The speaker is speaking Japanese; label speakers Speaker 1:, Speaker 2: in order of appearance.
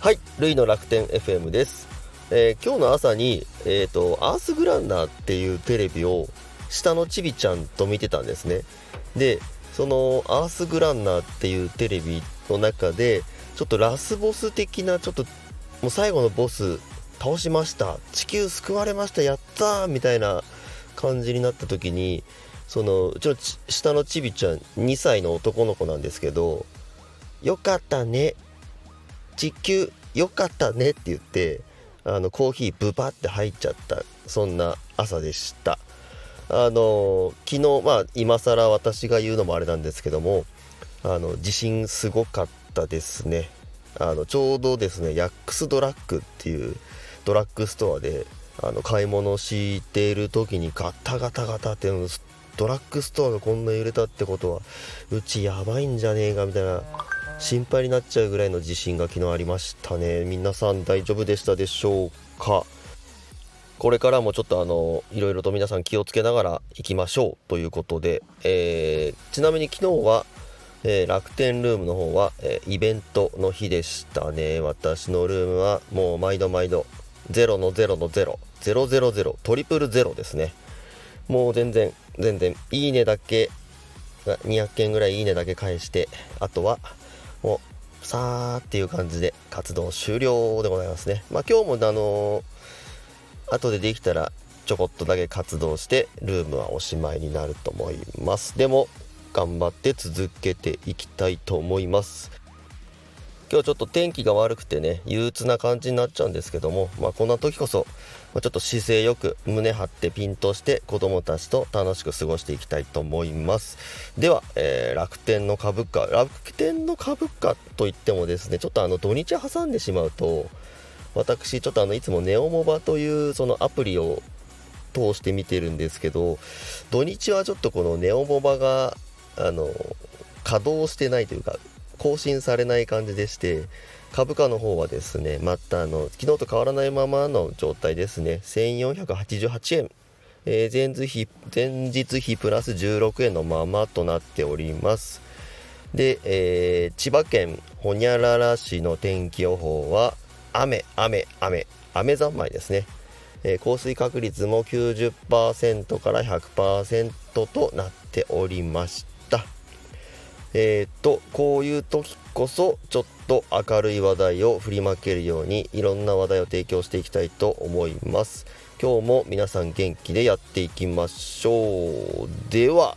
Speaker 1: はい、ルイの楽天 FM です。えー今日の朝に、えっ、と、アースグランナーっていうテレビを下のちびちゃんと見てたんですね。で、そのアースグランナーっていうテレビの中で、ちょっとラスボス的な、ちょっともう最後のボス倒しました。地球救われました。やったーみたいな感じになった時に、その、うちのち下のちびちゃん2歳の男の子なんですけど、よかったね。地球よかったねって言ってあのコーヒーブバって入っちゃったそんな朝でした。あの昨日まあ今更私が言うのもあれなんですけどもあの地震すごかったですね。あのちょうどですねヤックスドラッグっていうドラッグストアであの買い物している時にガタガタガタってドラッグストアがこんな揺れたってことはうちやばいんじゃねえかみたいな心配になっちゃうぐらいの地震が昨日ありましたね。皆さん大丈夫でしたでしょうか？これからもちょっとあのいろいろと皆さん気をつけながら行きましょう。ということで、えーちなみに昨日は、えー楽天ルームの方は、えーイベントの日でしたね。私のルームはもう毎度毎度0の0の0000トリプルゼロですね。もう全然全然いいねだけ200件ぐらいいいねだけ返してあとはもうさーっていう感じで活動終了でございますね。まあ今日もあのー後でできたらちょこっとだけ活動してルームはおしまいになると思います。でも頑張って続けていきたいと思います。今日ちょっと天気が悪くてね憂鬱な感じになっちゃうんですけどもまあこんな時こそまちょっと姿勢よく胸張ってピンとして子供たちと楽しく過ごしていきたいと思います。では、えー楽天の株価楽天の株価といってもですねちょっとあの土日挟んでしまうと私ちょっとあのいつもネオモバというそのアプリを通して見てるんですけど土日はちょっとこのネオモバがあの稼働してないというか更新されない感じでして株価の方はですねまたあの昨日と変わらないままの状態ですね。1488円、えー前日比前日比プラス16円のままとなっております。で、えー千葉県ほにゃらら市の天気予報は雨雨雨雨三昧ですね、えー降水確率も90%から100%となっておりましたえーっとこういう時こそちょっと明るい話題を振りまけるようにいろんな話題を提供していきたいと思います。今日も皆さん元気でやっていきましょう。では